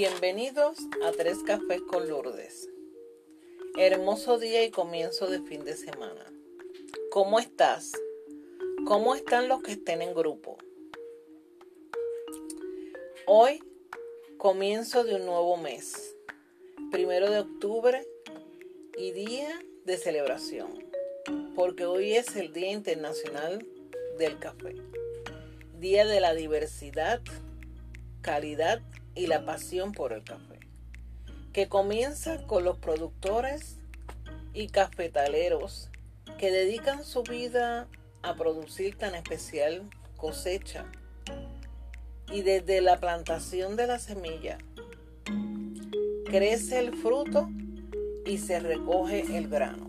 Bienvenidos a Tres Cafés con Lourdes. Hermoso día y comienzo de fin de semana. ¿Cómo estás? ¿Cómo están los que estén en grupo? Hoy comienzo de un nuevo mes, primero de octubre y día de celebración, porque hoy es el Día Internacional del Café, Día de la Diversidad, Calidad y la pasión por el café, que comienza con los productores y cafetaleros que dedican su vida a producir tan especial cosecha y desde la plantación de la semilla crece el fruto y se recoge el grano.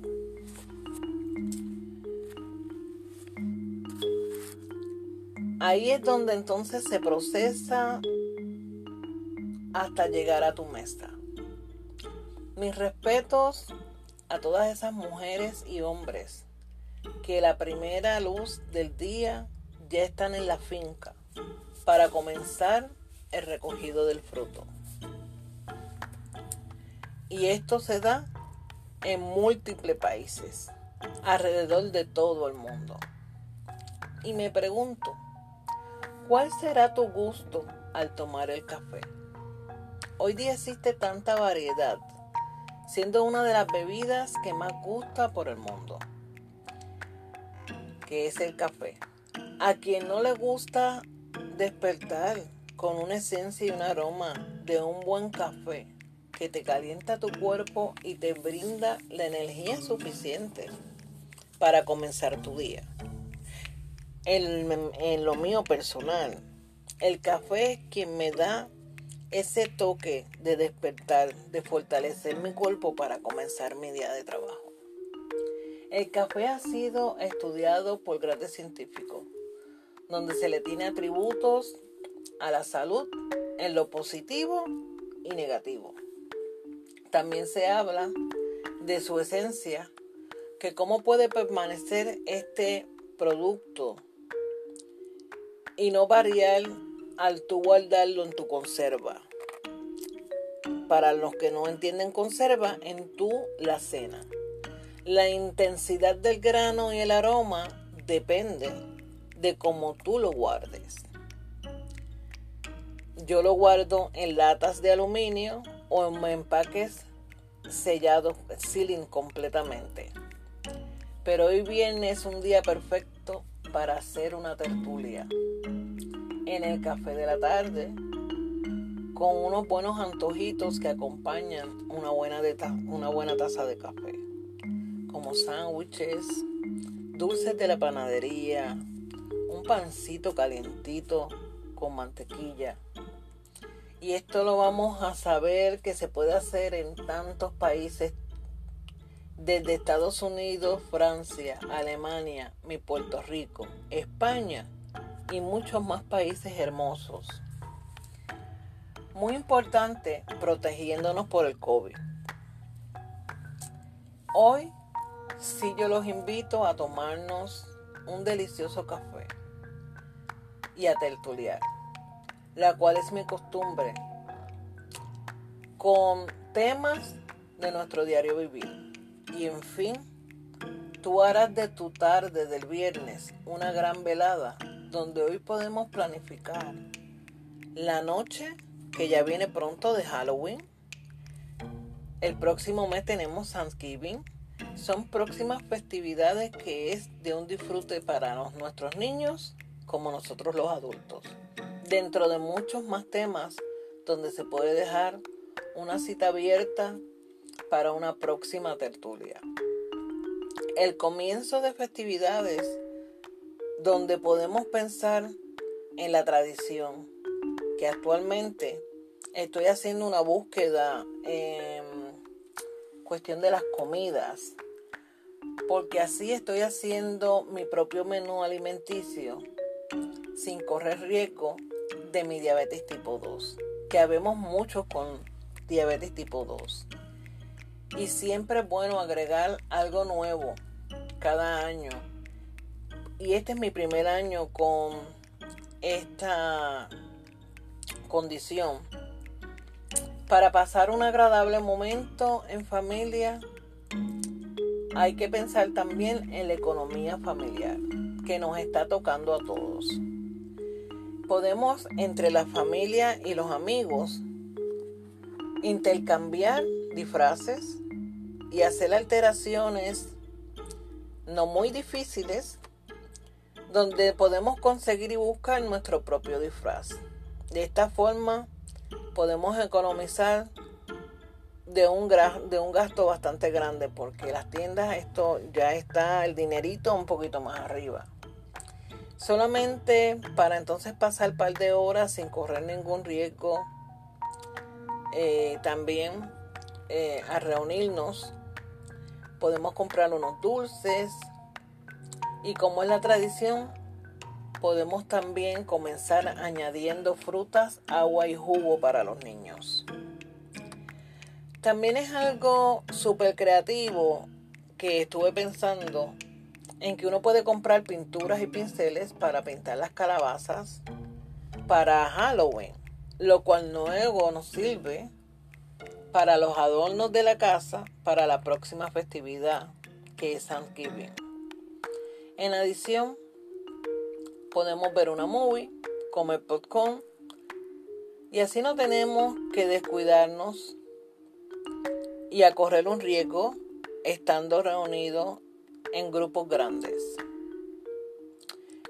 Ahí es donde entonces se procesa hasta llegar a tu mesa. Mis respetos a todas esas mujeres y hombres que la primera luz del día ya están en la finca para comenzar el recogido del fruto. Y esto se da en múltiples países, alrededor de todo el mundo. Y me pregunto, ¿cuál será tu gusto al tomar el café? Hoy día existe tanta variedad, siendo una de las bebidas que más gusta por el mundo, que es el café. A quien no le gusta despertar con una esencia y un aroma de un buen café que te calienta tu cuerpo y te brinda la energía suficiente para comenzar tu día. En, lo mío personal, el café es quien me da ese toque de despertar, de fortalecer mi cuerpo para comenzar mi día de trabajo. El café ha sido estudiado por grandes científicos, donde se le tiene atributos a la salud en lo positivo y negativo. También se habla de su esencia, que cómo puede permanecer este producto y no variar al tú guardarlo en tu conserva. Para los que no entienden conserva, en tu la cena. La intensidad del grano y el aroma depende de cómo tú lo guardes. Yo lo guardo en latas de aluminio o en empaques sellados, sealing completamente. Pero hoy viernes es un día perfecto para hacer una tertulia en el café de la tarde con unos buenos antojitos que acompañan una buena, una buena taza de café, como sándwiches, dulces de la panadería, un pancito calientito con mantequilla. Y esto lo vamos a saber que se puede hacer en tantos países, desde Estados Unidos, Francia, Alemania, mi Puerto Rico, España y muchos más países hermosos. Muy importante, protegiéndonos por el COVID. Hoy sí yo los invito a tomarnos un delicioso café y a tertuliar, la cual es mi costumbre, con temas de nuestro diario vivir. Y en fin, tú harás de tu tarde del viernes una gran velada donde hoy podemos planificar la noche que ya viene pronto de Halloween. El próximo mes tenemos Thanksgiving. Son próximas festividades que es de un disfrute para nuestros niños como nosotros los adultos. Dentro de muchos más temas donde se puede dejar una cita abierta para una próxima tertulia. El comienzo de festividades donde podemos pensar en la tradición, que actualmente estoy haciendo una búsqueda en cuestión de las comidas, porque así estoy haciendo mi propio menú alimenticio sin correr riesgo de mi diabetes tipo 2, que habemos muchos con diabetes tipo 2. Y siempre es bueno agregar algo nuevo cada año y este es mi primer año con esta condición Para pasar un agradable momento en familia, hay que pensar también en la economía familiar que nos está tocando a todos. Podemos entre la familia y los amigos intercambiar disfraces y hacer alteraciones no muy difíciles donde podemos conseguir y buscar nuestro propio disfraz. De esta forma podemos economizar de un, gasto bastante grande porque las tiendas esto ya está el dinerito un poquito más arriba. Solamente para entonces pasar un par de horas sin correr ningún riesgo. Eh, también eh, a reunirnos podemos comprar unos dulces y como es la tradición podemos también comenzar añadiendo frutas, agua y jugo para los niños. También es algo súper creativo que estuve pensando en que uno puede comprar pinturas y pinceles para pintar las calabazas para Halloween, lo cual luego nos sirve para los adornos de la casa para la próxima festividad que es Thanksgiving. En adición, podemos ver una movie, comer popcorn y así no tenemos que descuidarnos y a correr un riesgo estando reunidos en grupos grandes.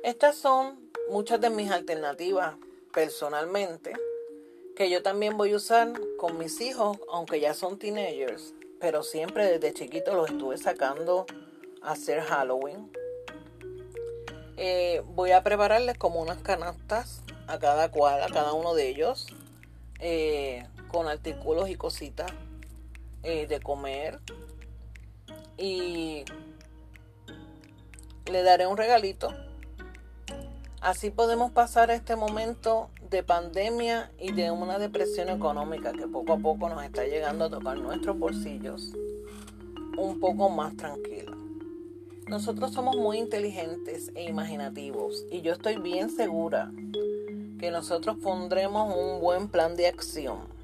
Estas son muchas de mis alternativas personalmente que yo también voy a usar con mis hijos, aunque ya son teenagers, pero siempre desde chiquito los estuve sacando a hacer Halloween. Eh, voy a prepararles como unas canastas a cada cual, a cada uno de ellos, eh, con artículos y cositas eh, de comer. Y le daré un regalito. Así podemos pasar este momento de pandemia y de una depresión económica que poco a poco nos está llegando a tocar nuestros bolsillos un poco más tranquila. Nosotros somos muy inteligentes e imaginativos y yo estoy bien segura que nosotros pondremos un buen plan de acción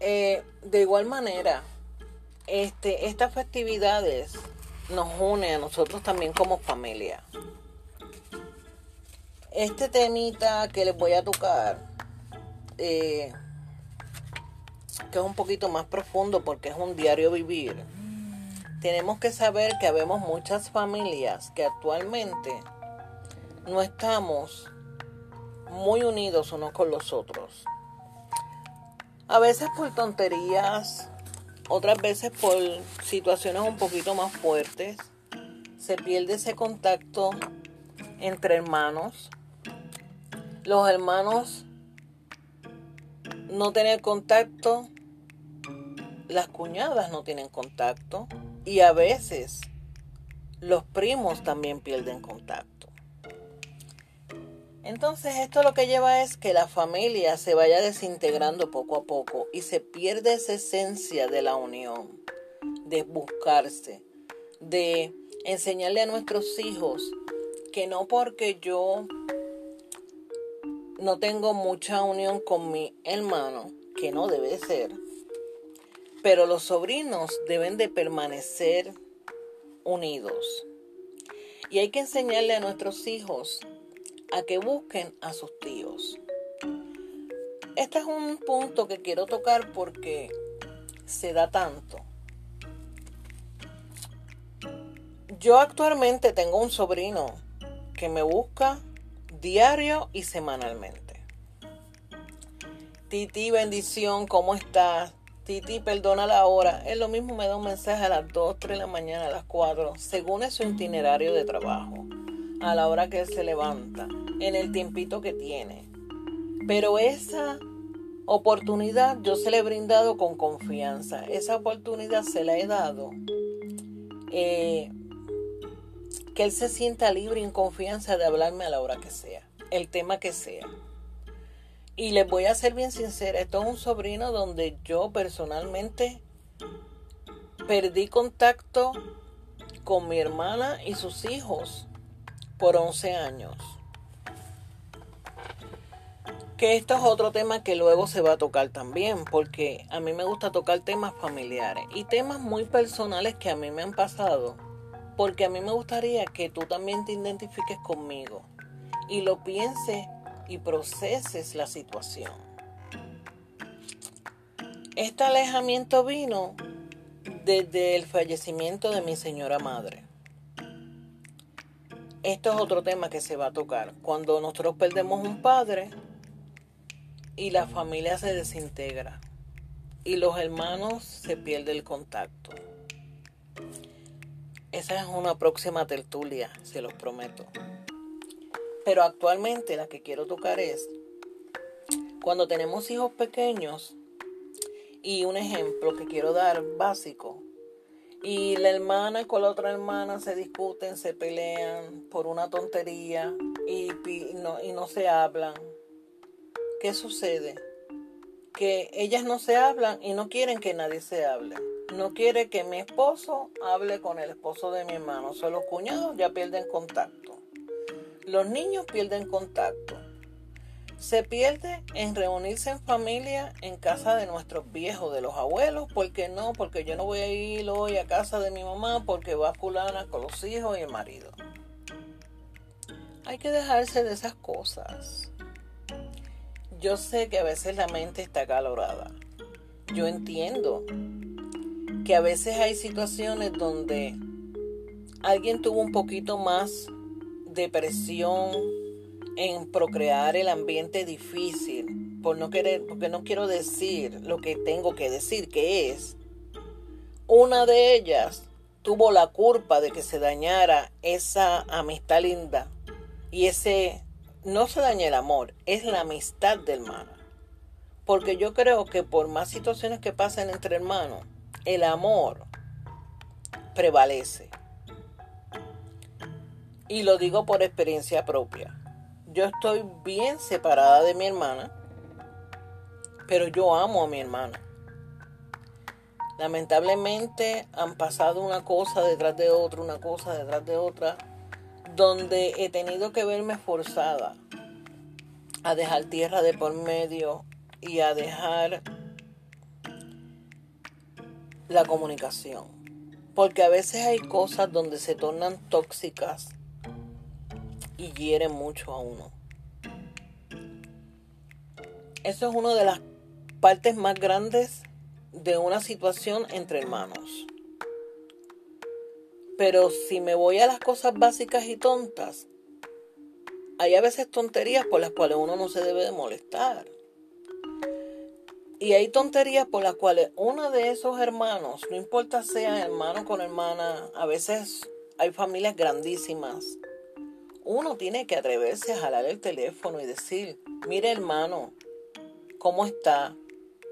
eh, de igual manera, este, estas festividades nos une a nosotros también como familia. Este temita que les voy a tocar, eh, que es un poquito más profundo porque es un diario vivir, tenemos que saber que habemos muchas familias que actualmente no estamos muy unidos unos con los otros. A veces por tonterías, otras veces por situaciones un poquito más fuertes, se pierde ese contacto entre hermanos. Los hermanos no tienen contacto, las cuñadas no tienen contacto y a veces los primos también pierden contacto. Entonces esto lo que lleva es que la familia se vaya desintegrando poco a poco y se pierde esa esencia de la unión, de buscarse, de enseñarle a nuestros hijos que no porque yo no tengo mucha unión con mi hermano, que no debe ser, pero los sobrinos deben de permanecer unidos. Y hay que enseñarle a nuestros hijos a que busquen a sus tíos. Este es un punto que quiero tocar porque se da tanto. Yo actualmente tengo un sobrino que me busca diario y semanalmente. Titi, bendición, ¿cómo estás? Titi, perdona la hora. Es lo mismo, me da un mensaje a las 2, 3 de la mañana, a las 4, según es su itinerario de trabajo a la hora que él se levanta, en el tiempito que tiene. Pero esa oportunidad yo se la he brindado con confianza. Esa oportunidad se la he dado. Eh, que él se sienta libre y en confianza de hablarme a la hora que sea, el tema que sea. Y les voy a ser bien sincera, esto es un sobrino donde yo personalmente perdí contacto con mi hermana y sus hijos por 11 años. Que esto es otro tema que luego se va a tocar también, porque a mí me gusta tocar temas familiares y temas muy personales que a mí me han pasado, porque a mí me gustaría que tú también te identifiques conmigo y lo pienses y proceses la situación. Este alejamiento vino desde el fallecimiento de mi señora madre. Esto es otro tema que se va a tocar. Cuando nosotros perdemos un padre y la familia se desintegra y los hermanos se pierde el contacto. Esa es una próxima tertulia, se los prometo. Pero actualmente la que quiero tocar es cuando tenemos hijos pequeños y un ejemplo que quiero dar básico. Y la hermana con la otra hermana se discuten, se pelean por una tontería y, no, se hablan. ¿Qué sucede? Que ellas no se hablan y no quieren que nadie se hable. No quiere que mi esposo hable con el esposo de mi hermano. Solo los cuñados ya pierden contacto. Los niños pierden contacto. Se pierde en reunirse en familia en casa de nuestros viejos, de los abuelos. ¿Por qué no? Porque yo no voy a ir hoy a casa de mi mamá porque va fulana con los hijos y el marido. Hay que dejarse de esas cosas. Yo sé que a veces la mente está acalorada. Yo entiendo que a veces hay situaciones donde alguien tuvo un poquito más de presión en procrear el ambiente difícil, por no querer, porque no quiero decir lo que tengo que decir, que es, una de ellas tuvo la culpa de que se dañara esa amistad linda y ese, no se daña el amor, es la amistad de hermana. Porque yo creo que por más situaciones que pasen entre hermanos, el amor prevalece. Y lo digo por experiencia propia yo estoy bien separada de mi hermana, pero yo amo a mi hermana. Lamentablemente han pasado una cosa detrás de otra, una cosa detrás de otra, donde he tenido que verme forzada a dejar tierra de por medio y a dejar la comunicación. Porque a veces hay cosas donde se tornan tóxicas y hiere mucho a uno. Eso es una de las partes más grandes de una situación entre hermanos. Pero si me voy a las cosas básicas y tontas, hay a veces tonterías por las cuales uno no se debe de molestar. Y hay tonterías por las cuales uno de esos hermanos, no importa sea hermano con hermana, a veces hay familias grandísimas uno tiene que atreverse a jalar el teléfono y decir, mire hermano, ¿cómo está?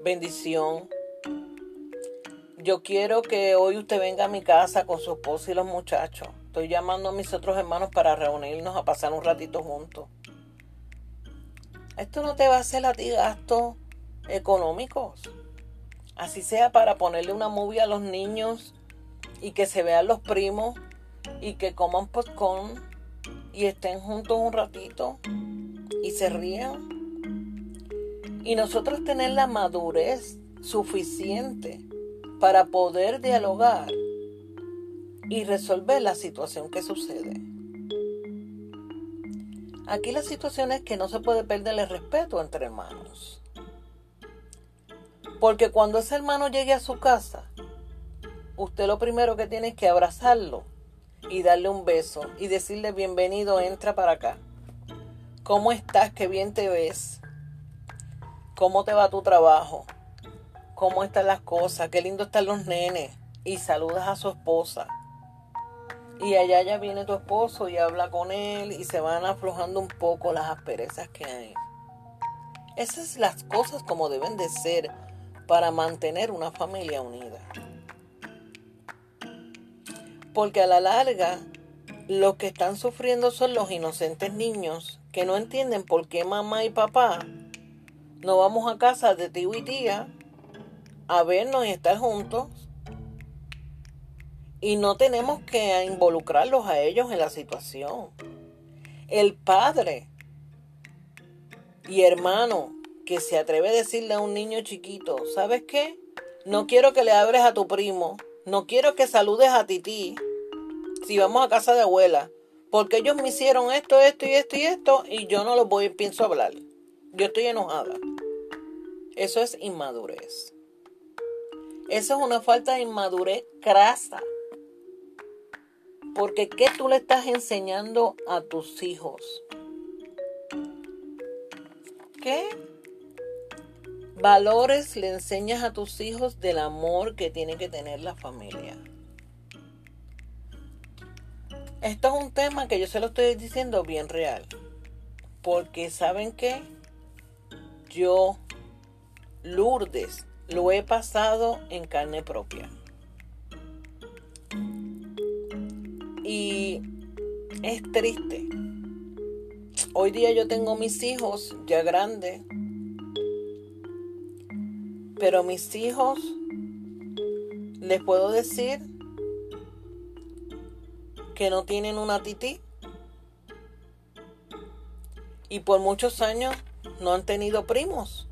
Bendición. Yo quiero que hoy usted venga a mi casa con su esposo y los muchachos. Estoy llamando a mis otros hermanos para reunirnos a pasar un ratito juntos. Esto no te va a hacer a ti gastos económicos. Así sea para ponerle una movie a los niños y que se vean los primos y que coman popcorn y estén juntos un ratito y se rían. Y nosotros tener la madurez suficiente para poder dialogar y resolver la situación que sucede. Aquí la situación es que no se puede perder el respeto entre hermanos. Porque cuando ese hermano llegue a su casa, usted lo primero que tiene es que abrazarlo y darle un beso y decirle bienvenido, entra para acá. ¿Cómo estás? Qué bien te ves. ¿Cómo te va tu trabajo? ¿Cómo están las cosas? Qué lindo están los nenes. Y saludas a su esposa. Y allá ya viene tu esposo y habla con él y se van aflojando un poco las asperezas que hay. Esas las cosas como deben de ser para mantener una familia unida porque a la larga los que están sufriendo son los inocentes niños que no entienden por qué mamá y papá no vamos a casa de tío y tía a vernos y estar juntos y no tenemos que involucrarlos a ellos en la situación. El padre Y hermano, que se atreve a decirle a un niño chiquito, ¿sabes qué? No quiero que le abres a tu primo, no quiero que saludes a Titi si vamos a casa de abuela, porque ellos me hicieron esto, esto y esto y esto y yo no los voy, pienso hablar. Yo estoy enojada. Eso es inmadurez. Eso es una falta de inmadurez crasa. Porque ¿qué tú le estás enseñando a tus hijos? ¿Qué valores le enseñas a tus hijos del amor que tiene que tener la familia? Esto es un tema que yo se lo estoy diciendo bien real. Porque saben qué? Yo, Lourdes, lo he pasado en carne propia. Y es triste. Hoy día yo tengo mis hijos ya grandes. Pero mis hijos, les puedo decir que no tienen una tití. Y por muchos años no han tenido primos.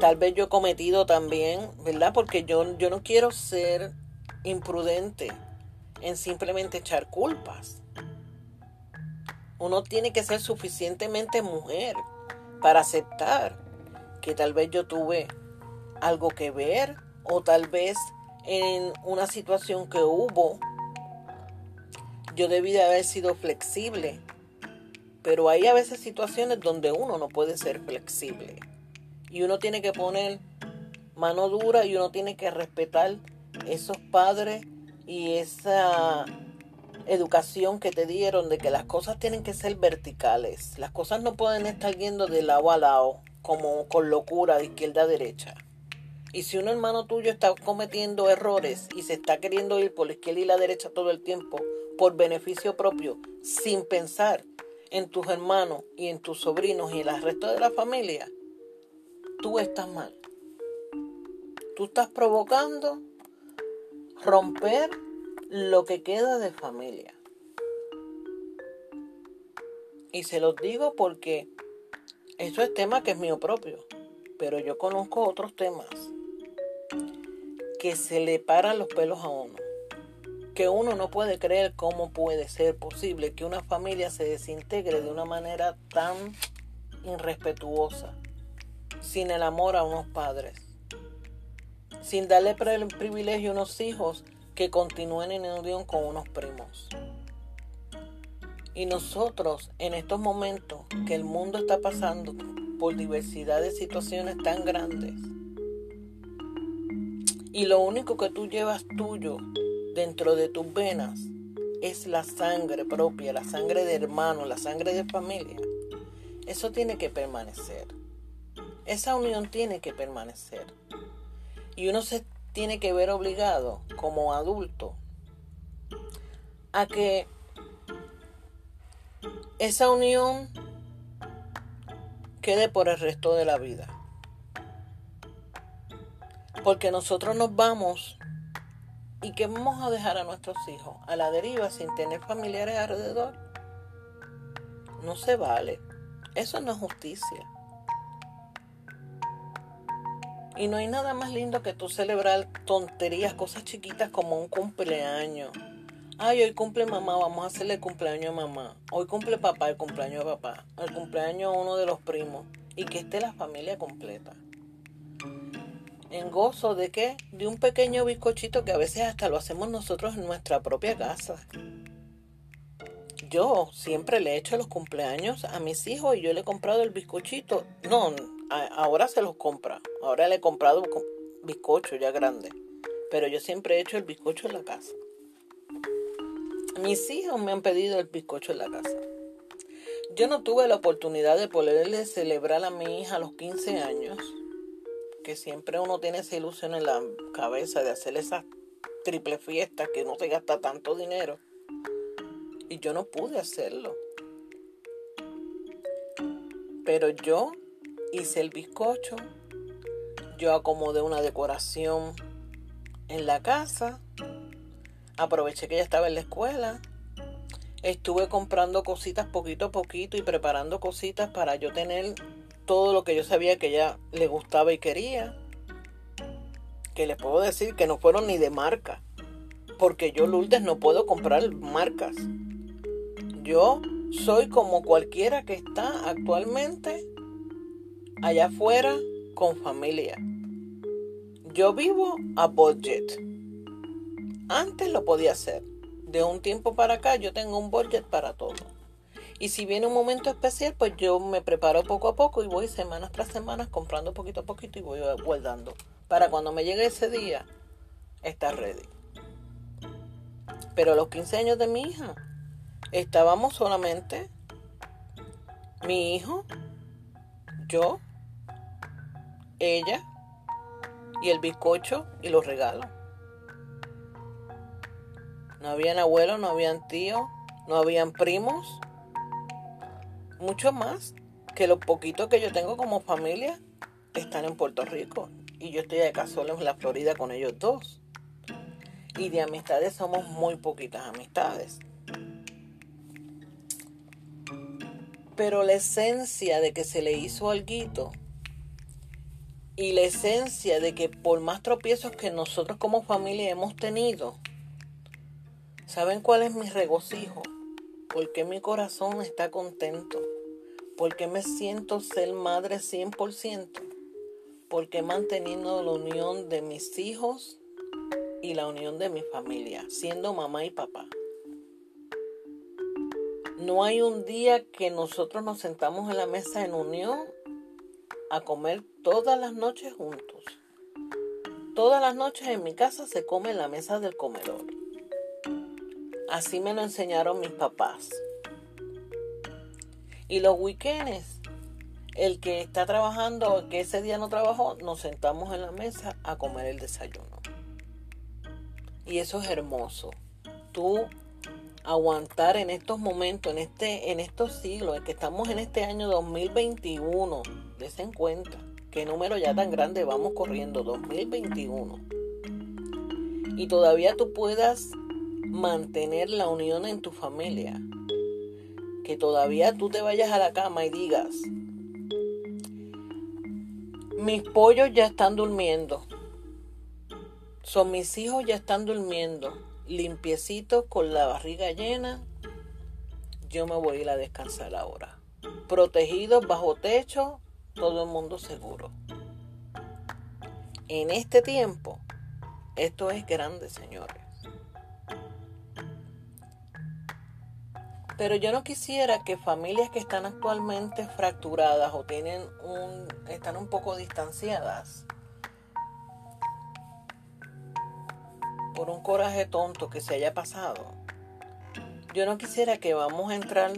Tal vez yo he cometido también, ¿verdad? Porque yo, yo no quiero ser imprudente en simplemente echar culpas. Uno tiene que ser suficientemente mujer para aceptar que tal vez yo tuve algo que ver o tal vez en una situación que hubo yo debí de haber sido flexible. Pero hay a veces situaciones donde uno no puede ser flexible. Y uno tiene que poner mano dura y uno tiene que respetar esos padres y esa educación que te dieron de que las cosas tienen que ser verticales. Las cosas no pueden estar yendo de lado a lado, como con locura de izquierda a derecha. Y si un hermano tuyo está cometiendo errores y se está queriendo ir por la izquierda y la derecha todo el tiempo por beneficio propio, sin pensar en tus hermanos y en tus sobrinos y en el resto de la familia, tú estás mal. Tú estás provocando romper lo que queda de familia. Y se los digo porque eso es tema que es mío propio, pero yo conozco otros temas que se le paran los pelos a uno. Que uno no puede creer cómo puede ser posible que una familia se desintegre de una manera tan irrespetuosa sin el amor a unos padres, sin darle privilegio a unos hijos que continúen en unión con unos primos. Y nosotros, en estos momentos que el mundo está pasando por diversidad de situaciones tan grandes, y lo único que tú llevas tuyo dentro de tus venas es la sangre propia, la sangre de hermano, la sangre de familia, eso tiene que permanecer. Esa unión tiene que permanecer. Y uno se tiene que ver obligado como adulto a que esa unión quede por el resto de la vida. Porque nosotros nos vamos y que vamos a dejar a nuestros hijos a la deriva sin tener familiares alrededor. No se vale. Eso no es justicia. Y no hay nada más lindo que tú celebrar tonterías, cosas chiquitas como un cumpleaños. Ay, hoy cumple mamá, vamos a hacerle el cumpleaños a mamá. Hoy cumple papá, el cumpleaños de papá. El cumpleaños a uno de los primos. Y que esté la familia completa. Gozo de qué? De un pequeño bizcochito que a veces hasta lo hacemos nosotros en nuestra propia casa. Yo siempre le he hecho los cumpleaños a mis hijos y yo le he comprado el bizcochito. No, ahora se los compra. Ahora le he comprado bizcocho ya grande. Pero yo siempre he hecho el bizcocho en la casa. Mis hijos me han pedido el bizcocho en la casa. Yo no tuve la oportunidad de poderle celebrar a mi hija los 15 años. Que siempre uno tiene esa ilusión en la cabeza de hacer esas triple fiestas que no se gasta tanto dinero. Y yo no pude hacerlo. Pero yo hice el bizcocho, yo acomodé una decoración en la casa, aproveché que ella estaba en la escuela estuve comprando cositas poquito a poquito y preparando cositas para yo tener todo lo que yo sabía que ella le gustaba y quería. Que les puedo decir que no fueron ni de marca. Porque yo, Lourdes, no puedo comprar marcas. Yo soy como cualquiera que está actualmente allá afuera con familia. Yo vivo a budget. Antes lo podía hacer. De un tiempo para acá yo tengo un budget para todo. Y si viene un momento especial, pues yo me preparo poco a poco y voy semanas tras semanas comprando poquito a poquito y voy guardando. Para cuando me llegue ese día, estar ready. Pero los 15 años de mi hija, estábamos solamente mi hijo, yo, ella y el bizcocho y los regalos. No habían abuelos, no habían tíos, no habían primos. Mucho más que los poquitos que yo tengo como familia están en Puerto Rico. Y yo estoy acá solo en la Florida con ellos dos. Y de amistades somos muy poquitas amistades. Pero la esencia de que se le hizo algo y la esencia de que por más tropiezos que nosotros como familia hemos tenido, ¿Saben cuál es mi regocijo? Porque mi corazón está contento. Porque me siento ser madre 100%. Porque he mantenido la unión de mis hijos y la unión de mi familia, siendo mamá y papá. No hay un día que nosotros nos sentamos en la mesa en unión a comer todas las noches juntos. Todas las noches en mi casa se come en la mesa del comedor. Así me lo enseñaron mis papás. Y los weekends, el que está trabajando, que ese día no trabajó, nos sentamos en la mesa a comer el desayuno. Y eso es hermoso. Tú aguantar en estos momentos, en este, en estos siglos, en que estamos en este año 2021, desen cuenta qué número ya tan grande vamos corriendo, 2021. Y todavía tú puedas mantener la unión en tu familia. Que todavía tú te vayas a la cama y digas, mis pollos ya están durmiendo. Son mis hijos ya están durmiendo, limpiecitos con la barriga llena. Yo me voy a ir a descansar ahora. Protegidos bajo techo, todo el mundo seguro. En este tiempo, esto es grande, señores. Pero yo no quisiera que familias que están actualmente fracturadas o tienen un, están un poco distanciadas por un coraje tonto que se haya pasado, yo no quisiera que vamos a entrar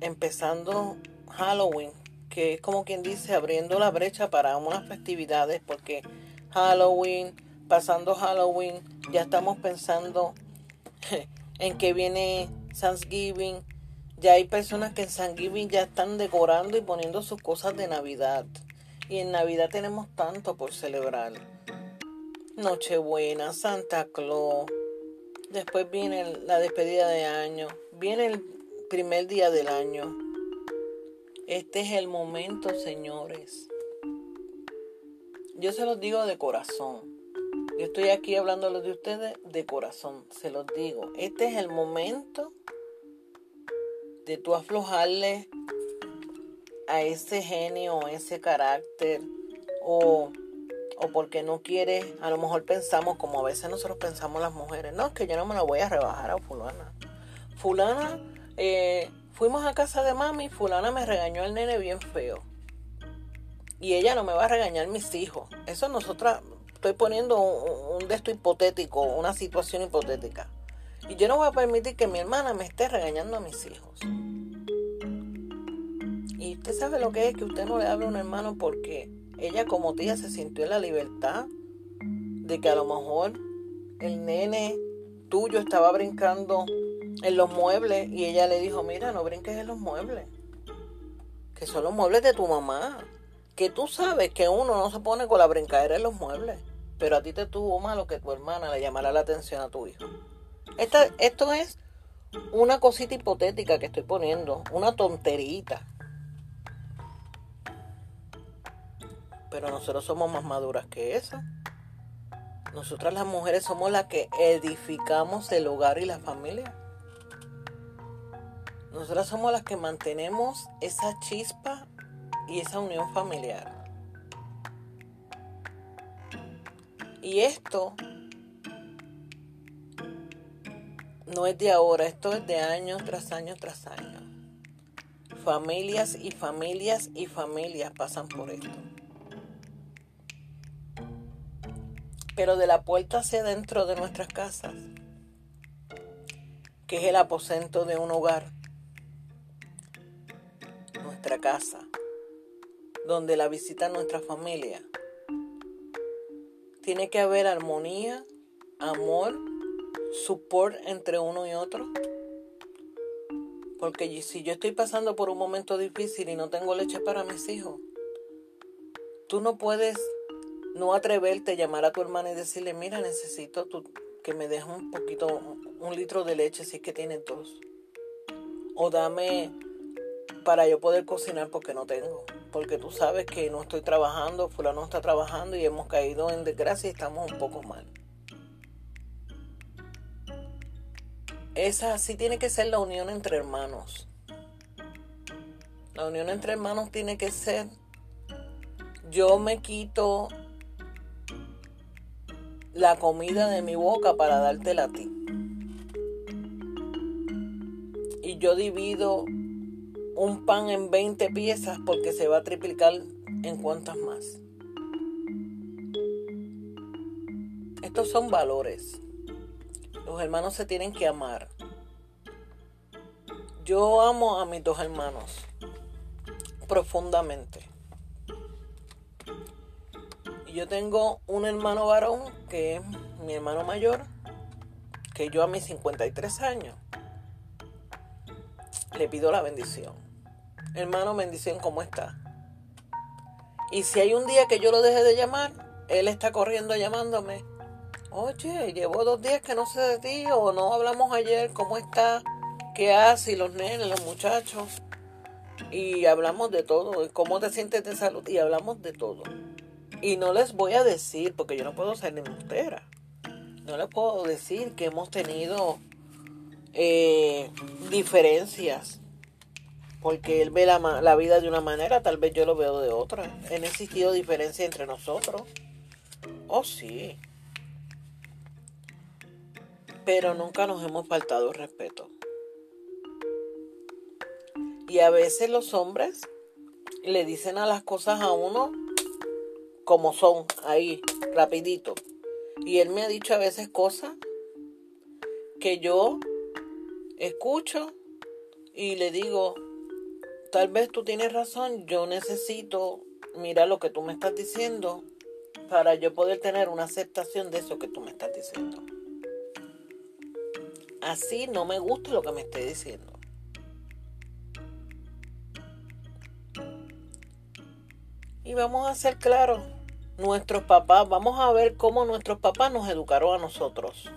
empezando Halloween, que es como quien dice abriendo la brecha para unas festividades, porque Halloween, pasando Halloween, ya estamos pensando en que viene Thanksgiving. Ya hay personas que en Thanksgiving ya están decorando y poniendo sus cosas de Navidad. Y en Navidad tenemos tanto por celebrar. Nochebuena, Santa Claus. Después viene la despedida de año. Viene el primer día del año. Este es el momento, señores. Yo se los digo de corazón. Yo estoy aquí hablándoles de ustedes de corazón, se los digo. Este es el momento de tú aflojarle a ese genio, a ese carácter, o, o porque no quieres, a lo mejor pensamos como a veces nosotros pensamos las mujeres, no, es que yo no me la voy a rebajar a fulana. Fulana, eh, fuimos a casa de mami, fulana me regañó el nene bien feo. Y ella no me va a regañar mis hijos. Eso nosotras, estoy poniendo un, un de esto hipotético, una situación hipotética. Y yo no voy a permitir que mi hermana me esté regañando a mis hijos. Y usted sabe lo que es que usted no le hable a un hermano porque ella como tía se sintió en la libertad de que a lo mejor el nene tuyo estaba brincando en los muebles y ella le dijo, mira, no brinques en los muebles, que son los muebles de tu mamá, que tú sabes que uno no se pone con la brincadera en los muebles, pero a ti te tuvo malo que tu hermana le llamara la atención a tu hijo esto es una cosita hipotética que estoy poniendo, una tonterita. Pero nosotros somos más maduras que eso. Nosotras las mujeres somos las que edificamos el hogar y la familia. Nosotras somos las que mantenemos esa chispa y esa unión familiar. Y esto no es de ahora, esto es de años tras años tras años. Familias y familias y familias pasan por esto. Pero de la puerta hacia dentro de nuestras casas, que es el aposento de un hogar, nuestra casa, donde la visita nuestra familia, tiene que haber armonía, amor, support entre uno y otro. Porque si yo estoy pasando por un momento difícil y no tengo leche para mis hijos, tú no puedes no atreverte a llamar a tu hermana y decirle, mira, necesito que me dejes un poquito, un litro de leche si es que tienes dos. O dame para yo poder cocinar porque no tengo. Porque tú sabes que no estoy trabajando, fulano está trabajando y hemos caído en desgracia y estamos un poco mal. Esa sí tiene que ser la unión entre hermanos. La unión entre hermanos tiene que ser, yo me quito la comida de mi boca para dártela a ti. Y yo divido un pan en 20 piezas porque se va a triplicar en cuantas más. Estos son valores. Los hermanos se tienen que amar. Yo amo a mis dos hermanos profundamente. Y yo tengo un hermano varón que es mi hermano mayor, que yo a mis 53 años le pido la bendición. Hermano, bendición, ¿cómo está? Y si hay un día que yo lo deje de llamar, él está corriendo llamándome Oye, llevo dos días que no sé de ti o no hablamos ayer, ¿cómo está? ¿Qué haces? Y los nenes, los muchachos. Y hablamos de todo, cómo te sientes de salud y hablamos de todo. Y no les voy a decir, porque yo no puedo ser ni mustera, no les puedo decir que hemos tenido eh, diferencias, porque él ve la, la vida de una manera, tal vez yo lo veo de otra. Han existido diferencias entre nosotros. Oh, sí pero nunca nos hemos faltado respeto. Y a veces los hombres le dicen a las cosas a uno como son, ahí, rapidito. Y él me ha dicho a veces cosas que yo escucho y le digo, tal vez tú tienes razón, yo necesito mirar lo que tú me estás diciendo para yo poder tener una aceptación de eso que tú me estás diciendo así no me gusta lo que me esté diciendo. Y vamos a ser claros, nuestros papás, vamos a ver cómo nuestros papás nos educaron a nosotros.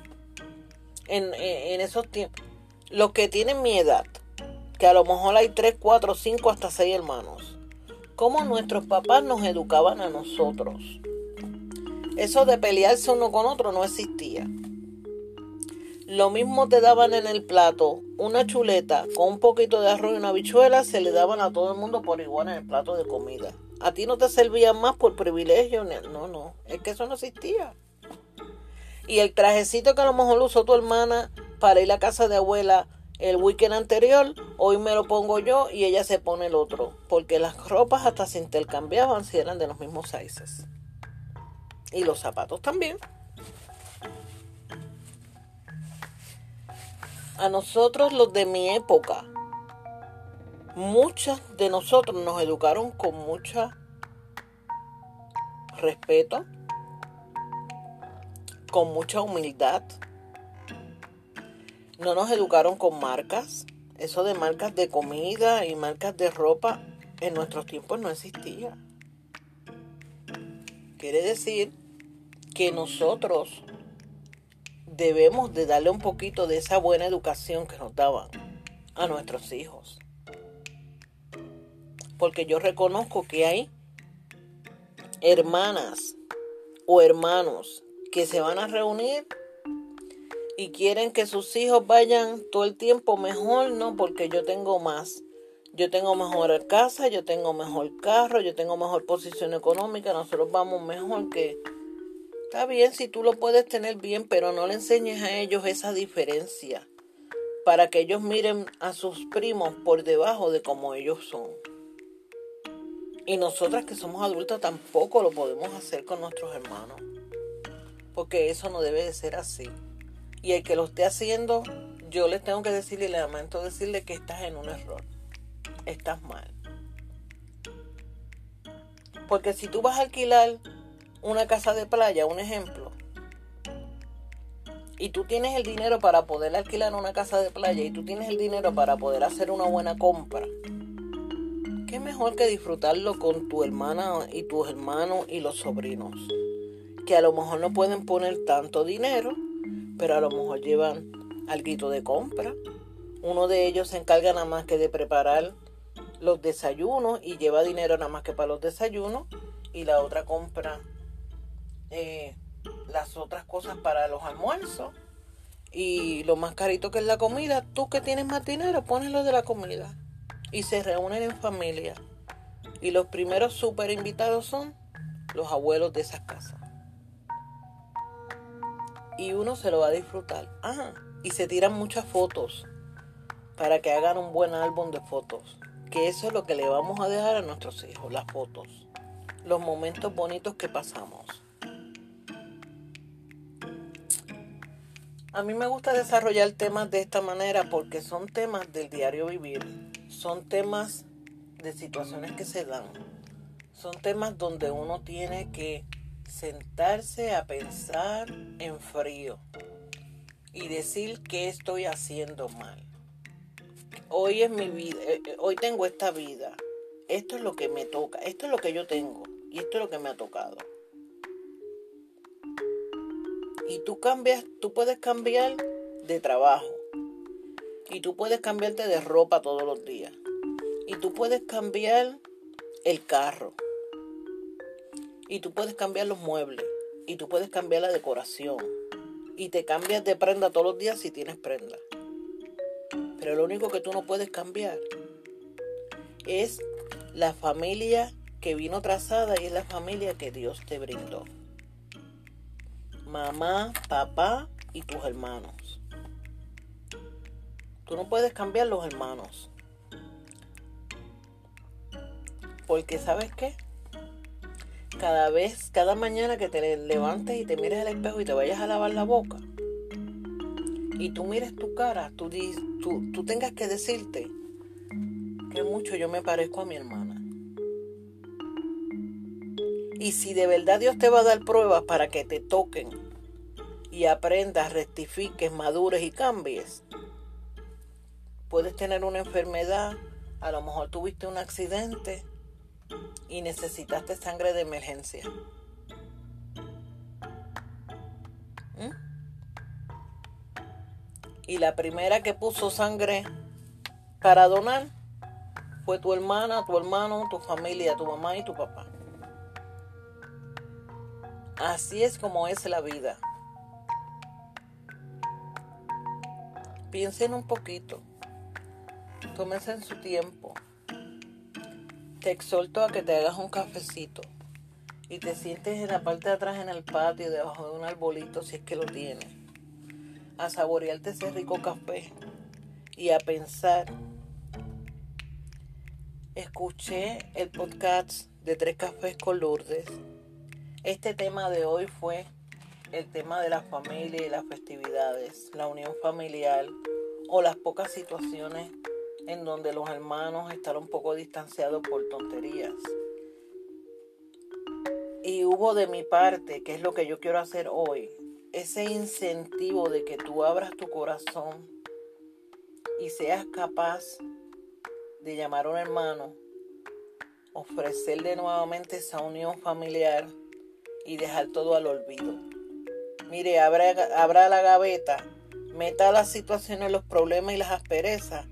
En, esos tiempos. Los que tienen mi edad, que a lo mejor hay 3, 4, 5, hasta 6 hermanos. Cómo nuestros papás nos educaban a nosotros. Eso de pelearse uno con otro no existía. Lo mismo te daban en el plato una chuleta con un poquito de arroz y una bichuela, se le daban a todo el mundo por igual en el plato de comida. A ti no te servían más por privilegio, no, no, es que eso no existía. Y el trajecito que a lo mejor usó tu hermana para ir a casa de abuela el weekend anterior, hoy me lo pongo yo y ella se pone el otro, porque las ropas hasta se intercambiaban si eran de los mismos sizes. Y los zapatos también. a nosotros los de mi época, muchas de nosotros nos educaron con mucha respeto, con mucha humildad. No nos educaron con marcas. Eso de marcas de comida y marcas de ropa en nuestros tiempos no existía. Quiere decir que nosotros debemos de darle un poquito de esa buena educación que nos daban a nuestros hijos. Porque yo reconozco que hay hermanas o hermanos que se van a reunir y quieren que sus hijos vayan todo el tiempo mejor, no, porque yo tengo más. Yo tengo mejor casa, yo tengo mejor carro, yo tengo mejor posición económica, nosotros vamos mejor que... Está bien si tú lo puedes tener bien, pero no le enseñes a ellos esa diferencia para que ellos miren a sus primos por debajo de como ellos son. Y nosotras que somos adultos tampoco lo podemos hacer con nuestros hermanos. Porque eso no debe de ser así. Y el que lo esté haciendo, yo les tengo que decirle, y le lamento decirle que estás en un error. Estás mal. Porque si tú vas a alquilar una casa de playa, un ejemplo, y tú tienes el dinero para poder alquilar una casa de playa y tú tienes el dinero para poder hacer una buena compra, qué mejor que disfrutarlo con tu hermana y tus hermanos y los sobrinos, que a lo mejor no pueden poner tanto dinero, pero a lo mejor llevan algo de compra. Uno de ellos se encarga nada más que de preparar los desayunos y lleva dinero nada más que para los desayunos y la otra compra eh, las otras cosas para los almuerzos y lo más carito que es la comida, tú que tienes más dinero, pones lo de la comida y se reúnen en familia. Y los primeros super invitados son los abuelos de esas casas. Y uno se lo va a disfrutar. Ajá. Y se tiran muchas fotos para que hagan un buen álbum de fotos. Que eso es lo que le vamos a dejar a nuestros hijos, las fotos. Los momentos bonitos que pasamos. A mí me gusta desarrollar temas de esta manera porque son temas del diario vivir son temas de situaciones que se dan. Son temas donde uno tiene que sentarse a pensar en frío y decir qué estoy haciendo mal. Hoy es mi vida, eh, eh, hoy tengo esta vida. Esto es lo que me toca, esto es lo que yo tengo y esto es lo que me ha tocado. Y tú cambias, tú puedes cambiar de trabajo, y tú puedes cambiarte de ropa todos los días. Y tú puedes cambiar el carro. Y tú puedes cambiar los muebles. Y tú puedes cambiar la decoración. Y te cambias de prenda todos los días si tienes prenda. Pero lo único que tú no puedes cambiar es la familia que vino trazada y es la familia que Dios te brindó. Mamá, papá y tus hermanos. Tú no puedes cambiar los hermanos. Porque sabes qué? Cada vez, cada mañana que te levantes y te mires al espejo y te vayas a lavar la boca y tú mires tu cara, tú, tú, tú tengas que decirte que mucho yo me parezco a mi hermana. Y si de verdad Dios te va a dar pruebas para que te toquen y aprendas, rectifiques, madures y cambies, puedes tener una enfermedad, a lo mejor tuviste un accidente y necesitaste sangre de emergencia. ¿Mm? Y la primera que puso sangre para donar fue tu hermana, tu hermano, tu familia, tu mamá y tu papá. Así es como es la vida. Piensen un poquito. Tómense en su tiempo. Te exhorto a que te hagas un cafecito y te sientes en la parte de atrás en el patio, debajo de un arbolito, si es que lo tienes, a saborearte ese rico café y a pensar. Escuché el podcast de Tres Cafés con Lourdes. Este tema de hoy fue el tema de la familia y las festividades, la unión familiar o las pocas situaciones en donde los hermanos están un poco distanciados por tonterías. Y hubo de mi parte, que es lo que yo quiero hacer hoy, ese incentivo de que tú abras tu corazón y seas capaz de llamar a un hermano, ofrecerle nuevamente esa unión familiar y dejar todo al olvido. Mire, abra, abra la gaveta, meta las situaciones, los problemas y las asperezas,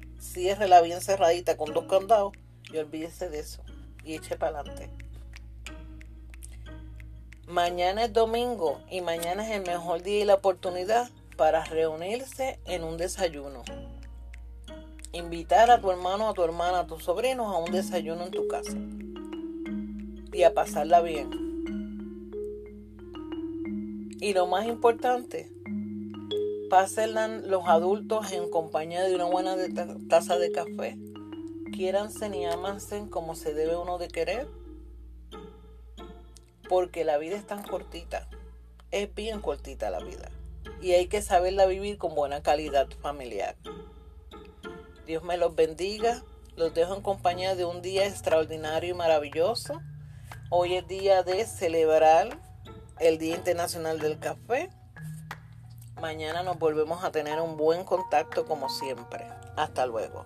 la bien cerradita con dos candados y olvídese de eso y eche para adelante. Mañana es domingo y mañana es el mejor día y la oportunidad para reunirse en un desayuno. Invitar a tu hermano, a tu hermana, a tus sobrinos a un desayuno en tu casa. Y a pasarla bien. Y lo más importante, pasen los adultos en compañía de una buena taza de café. Quiéranse y ámanse como se debe uno de querer porque la vida es tan cortita, es bien cortita la vida y hay que saberla vivir con buena calidad familiar. Dios me los bendiga, los dejo en compañía de un día extraordinario y maravilloso. Hoy es día de celebrar el Día Internacional del Café. Mañana nos volvemos a tener un buen contacto como siempre. Hasta luego.